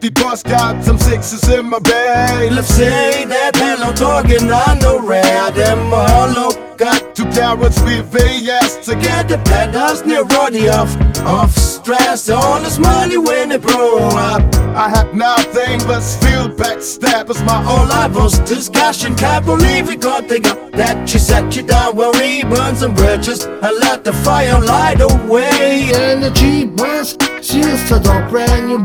the boss got some sixes in my bag. Let's say that hello talking on the rare, them hollow. Got two carats with VS to get the pedals near Roddy off. Off stress, all this money when it blew up. I had nothing but still backstabbers. My whole life was discussion. Can't believe we got the gun that she set you down where we burned some bridges and let the fire light away. And the cheap was she used to talk brand new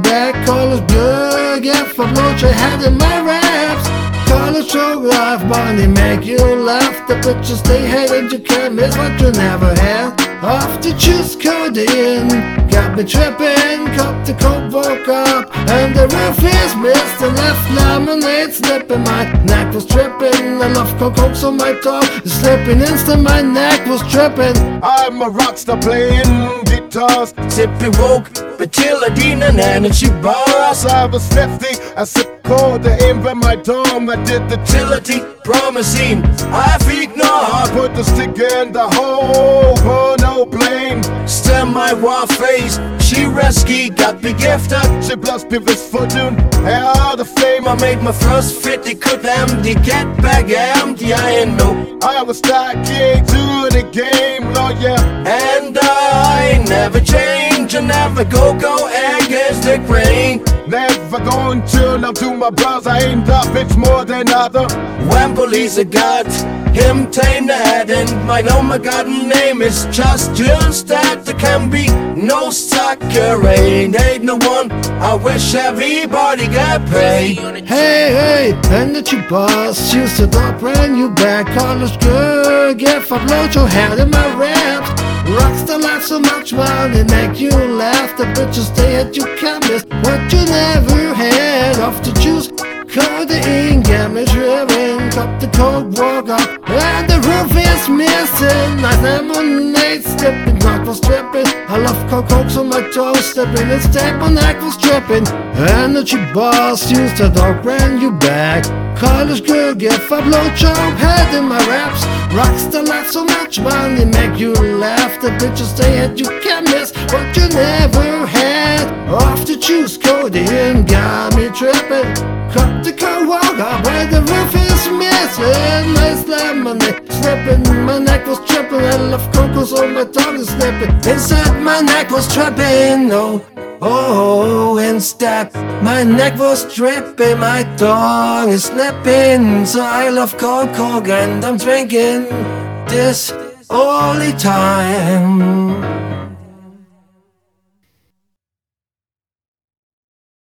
call us good, get from what you had in my raps gonna show life money make you laugh. The bitches they hated you can't miss what you never had. Off to choose codeine Got me tripping, cup to coke woke up And the roof is missed. And left lemonade slipping My neck was tripping, I love coke so my is slipping. Instant My neck was tripping. I'm a rockstar playing guitars Sipping woke, but till I didn't energy bars I was 50, I sip called the aim by my dome. I did the utility promising I've ignored. Put the stick in the hole, for no blame. Stem my war face, she rescue got me gifted. She plus pivots fortune, out the fame. I made my first 50, could empty, get back empty. I ain't no. I was stacking to the never go, go against the grain. Never going to now to my bros, I ain't up, it's more than other. When police got him tamed and my know my god name is just just that there can be no sucker ain't ain't no one I wish everybody got paid. Hey hey and the cheap boss used to talk brand new back. College good. Get upload your head in my raps Rockstar so much money make you laugh. The bitches stay at you can't miss what you never had. Off to choose Codeine got me driven Cup the coke walk up And the roof is missing. Nice lemonade slipping Knock was tripping I love coke so my toes slipping It's tape my neck was tripping Energy boss used to dog brand you back. College girl get a blow chomp head in my raps Rockstar life so much money make you The bitches stay at you can't miss what you never had. Off to choose codeine got me tripping. Cut the car walk up where the roof is missing. Nice lemonade slipping My neck was tripping. I love cocoa so my tongue is slipping Inside my neck was tripping. Oh Oh, and step, my neck was tripping, my tongue is slipping. So I love Coke and I'm drinking this the time.